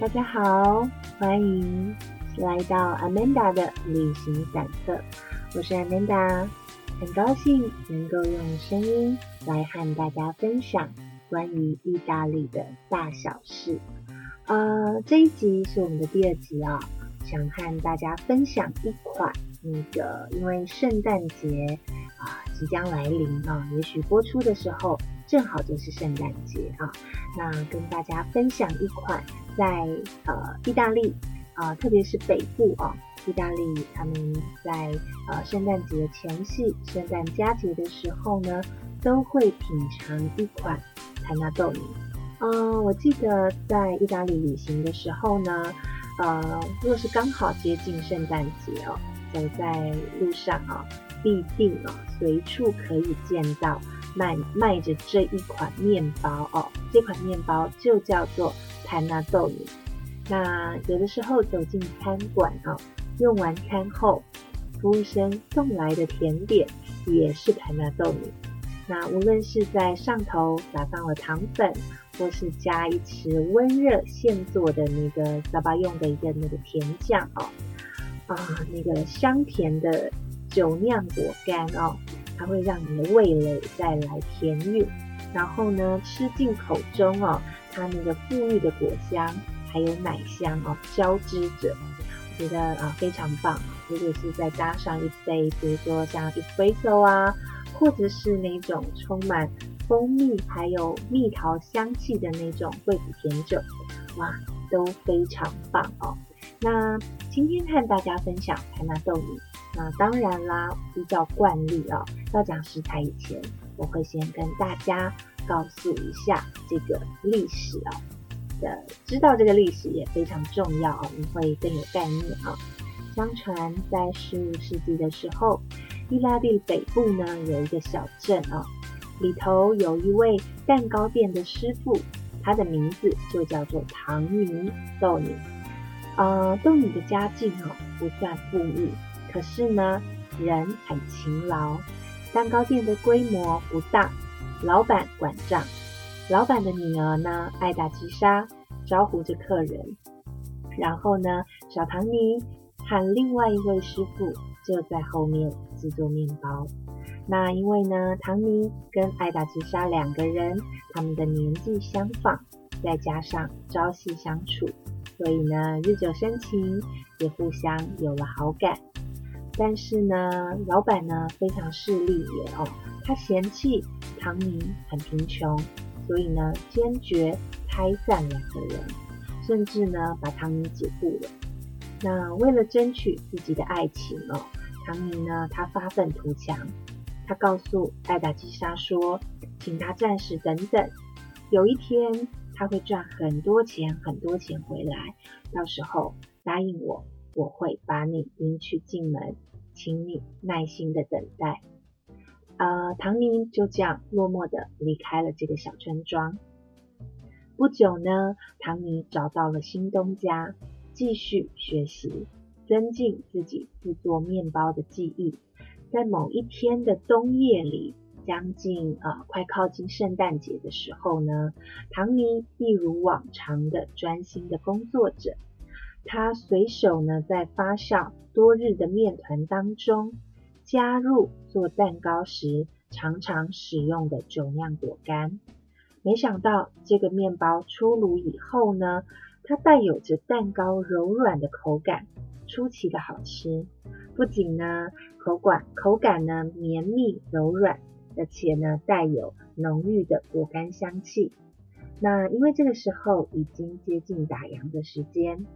大家好，欢迎来到 Amanda 的旅行散策。我是 Amanda，很高兴能够用声音来和大家分享关于意大利的大小事。呃，这一集是我们的第二集啊，想和大家分享一款那个，因为圣诞节啊即将来临啊，也许播出的时候正好就是圣诞节啊，那跟大家分享一款在呃意大利啊，特别是北部啊，意大利他们在呃圣诞节前夕、圣诞佳节的时候呢，都会品尝一款潘纳豆泥。嗯，我记得在意大利旅行的时候呢，呃，若是刚好接近圣诞节哦，走在路上啊，必定啊随处可以见到卖卖着这一款面包哦，这款面包就叫做潘纳豆米。那有的时候走进餐馆啊，用完餐后，服务生送来的甜点也是潘纳豆米。那无论是在上头撒上了糖粉。或是加一匙温热现做的那个沙巴用的一个那个甜酱哦，啊，那个香甜的酒酿果干哦，它会让你的味蕾再来甜韵。然后呢，吃进口中哦，它那个馥郁的果香还有奶香哦交织着，我觉得啊非常棒。如果是再加上一杯，比如说像 espresso 啊，或者是那种充满。蜂蜜还有蜜桃香气的那种惠普甜酒，哇，都非常棒哦。那今天和大家分享台纳豆米，那当然啦，依照惯例啊，要讲食材以前，我会先跟大家告诉一下这个历史啊。的知道这个历史也非常重要啊，你会更有概念啊。相传在十五世纪的时候，意大利北部呢有一个小镇啊。里头有一位蛋糕店的师傅，他的名字就叫做唐尼豆尼。呃，豆尼的家境啊不算富裕，可是呢人很勤劳。蛋糕店的规模不大，老板管账。老板的女儿呢爱打击沙，招呼着客人。然后呢，小唐尼和另外一位师傅就在后面制作面包。那因为呢，唐尼跟爱达吉莎两个人，他们的年纪相仿，再加上朝夕相处，所以呢，日久生情，也互相有了好感。但是呢，老板呢非常势利眼哦，他嫌弃唐尼很贫穷，所以呢，坚决拆散两个人，甚至呢，把唐尼解雇了。那为了争取自己的爱情哦，唐尼呢，他发愤图强。他告诉艾达基莎说：“请他暂时等等，有一天他会赚很多钱，很多钱回来。到时候答应我，我会把你迎娶进门，请你耐心的等待。”呃，唐尼就这样落寞的离开了这个小村庄。不久呢，唐尼找到了新东家，继续学习，增进自己制作面包的技艺。在某一天的冬夜里，将近啊快靠近圣诞节的时候呢，唐尼一如往常的专心的工作着。他随手呢在发酵多日的面团当中，加入做蛋糕时常常使用的酒酿果干。没想到这个面包出炉以后呢，它带有着蛋糕柔软的口感，出奇的好吃。不仅呢。口感口感呢绵密柔软，而且呢带有浓郁的果干香气。那因为这个时候已经接近打烊的时间，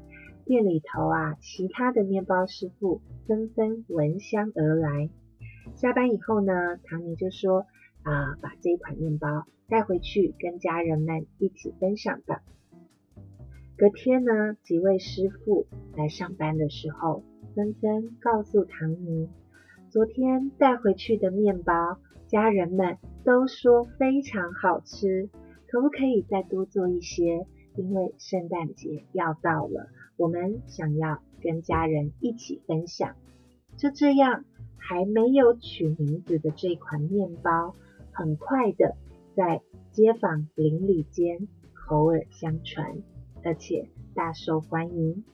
店里头啊其他的面包师傅纷纷闻香而来。下班以后呢，唐尼就说啊把这一款面包带回去跟家人们一起分享吧。隔天呢，几位师傅来上班的时候，纷纷告诉唐尼。昨天带回去的面包，家人们都说非常好吃，可不可以再多做一些？因为圣诞节要到了，我们想要跟家人一起分享。就这样，还没有取名字的这款面包，很快的在街坊邻里间口耳相传，而且大受欢迎。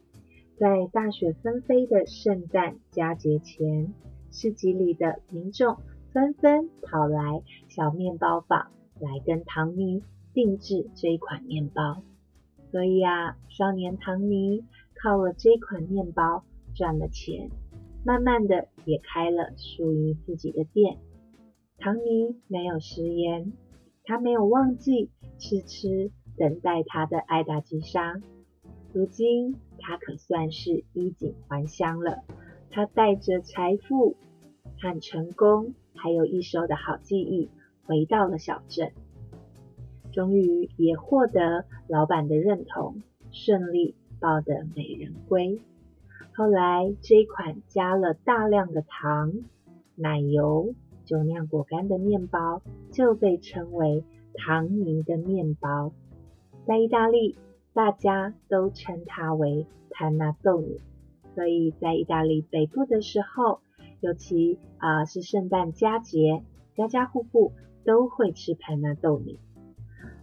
在大雪纷飞的圣诞佳节前，市集里的民众纷纷跑来小面包坊来跟唐尼定制这一款面包。所以啊，少年唐尼靠了这款面包赚了钱，慢慢的也开了属于自己的店。唐尼没有食言，他没有忘记痴痴等待他的爱达吉莎。如今他可算是衣锦还乡了。他带着财富和成功，还有一手的好记忆，回到了小镇。终于也获得老板的认同，顺利抱得美人归。后来这一款加了大量的糖、奶油、酒酿果干的面包，就被称为糖泥的面包。在意大利。大家都称它为潘纳豆尼，所以在意大利北部的时候，尤其啊是圣诞佳节，家家户户都会吃潘纳豆米。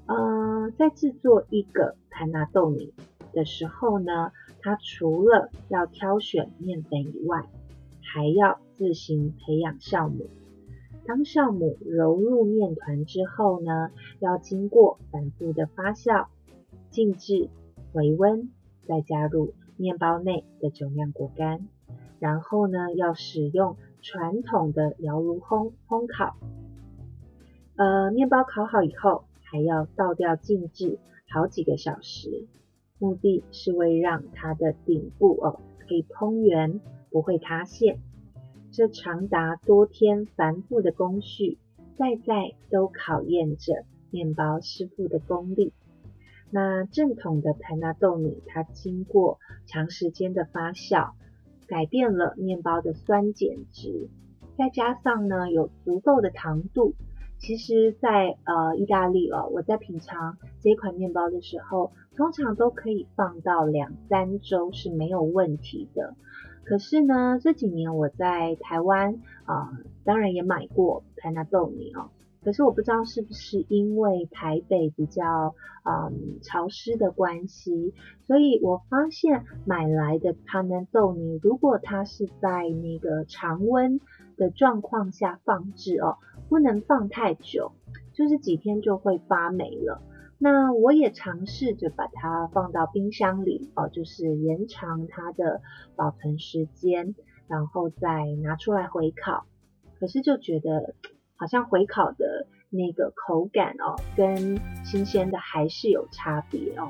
嗯，在制作一个潘纳豆米的时候呢，它除了要挑选面粉以外，还要自行培养酵母。当酵母揉入面团之后呢，要经过反复的发酵。静置、回温，再加入面包内的酒酿果干，然后呢，要使用传统的窑炉烘烘烤。呃，面包烤好以后，还要倒掉静置好几个小时，目的是为让它的顶部哦可以蓬圆，不会塌陷。这长达多天繁复的工序，在在都考验着面包师傅的功力。那正统的盘纳豆米，它经过长时间的发酵，改变了面包的酸碱值，再加上呢有足够的糖度，其实，在呃意大利哦，我在品尝这款面包的时候，通常都可以放到两三周是没有问题的。可是呢，这几年我在台湾啊，当然也买过盘纳豆泥哦。可是我不知道是不是因为台北比较嗯潮湿的关系，所以我发现买来的 panettone，如果它是在那个常温的状况下放置哦，不能放太久，就是几天就会发霉了。那我也尝试着把它放到冰箱里哦，就是延长它的保存时间，然后再拿出来回烤。可是就觉得。好像回烤的那个口感哦，跟新鲜的还是有差别哦。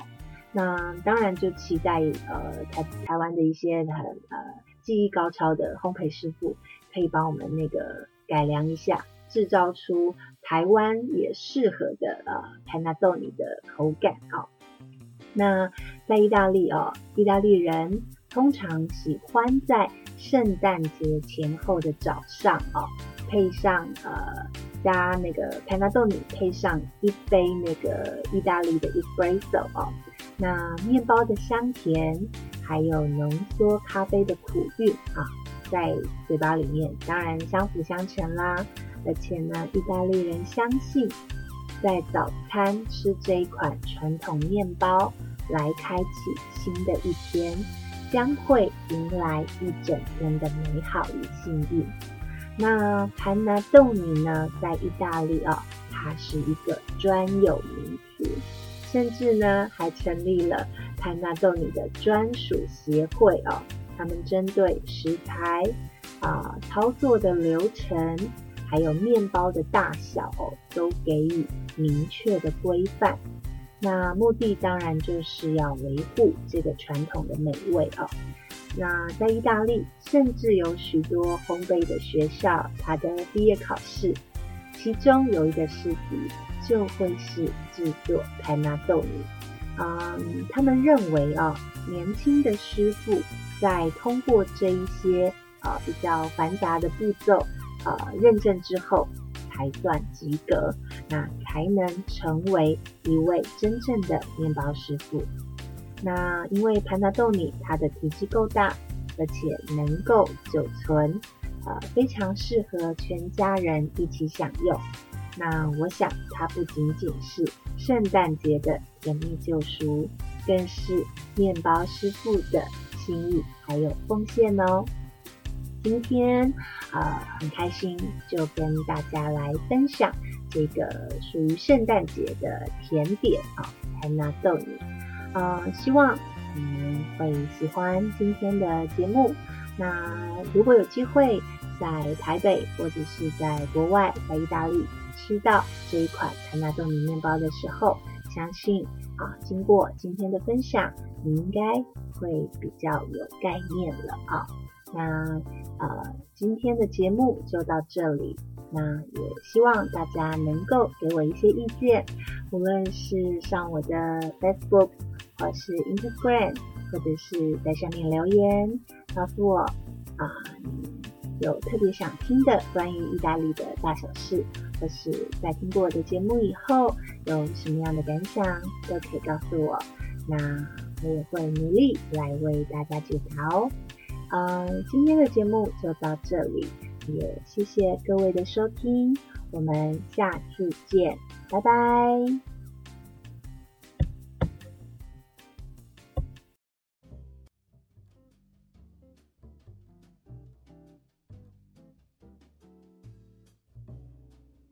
那当然就期待呃台台湾的一些很呃技艺高超的烘焙师傅，可以帮我们那个改良一下，制造出台湾也适合的呃台纳豆米的口感哦。那在意大利哦，意大利人通常喜欢在圣诞节前后的早上哦。配上呃加那个 panadol 配上一杯那个意大利的 espresso 哦，那面包的香甜，还有浓缩咖啡的苦韵啊，在嘴巴里面当然相辅相成啦。而且呢，意大利人相信，在早餐吃这一款传统面包，来开启新的一天，将会迎来一整天的美好与幸运。那潘纳豆米呢，在意大利啊，它是一个专有名词，甚至呢还成立了潘纳豆米的专属协会哦。他们针对食材啊、操作的流程，还有面包的大小哦，都给予明确的规范。那目的当然就是要维护这个传统的美味哦。那在意大利，甚至有许多烘焙的学校，它的毕业考试，其中有一个试题就会是制作潘纳豆米。嗯，他们认为啊，年轻的师傅在通过这一些啊比较繁杂的步骤啊认证之后，才算及格，那才能成为一位真正的面包师傅。那因为盘达豆米它的体积够大，而且能够久存，呃，非常适合全家人一起享用。那我想它不仅仅是圣诞节的甜蜜救赎，更是面包师傅的心意还有奉献哦。今天呃很开心，就跟大家来分享这个属于圣诞节的甜点啊，台纳豆泥。呃，希望你们会喜欢今天的节目。那如果有机会在台北或者是在国外，在意大利吃到这一款台纳豆泥面包的时候，相信啊，经过今天的分享，你应该会比较有概念了啊。那呃，今天的节目就到这里。那也希望大家能够给我一些意见，无论是上我的 Facebook 或是 Instagram，或者是在下面留言告诉我啊，有特别想听的关于意大利的大小事，或是在听过我的节目以后有什么样的感想，都可以告诉我。那我也会努力来为大家解答哦。嗯，今天的节目就到这里，也谢谢各位的收听，我们下次见，拜拜。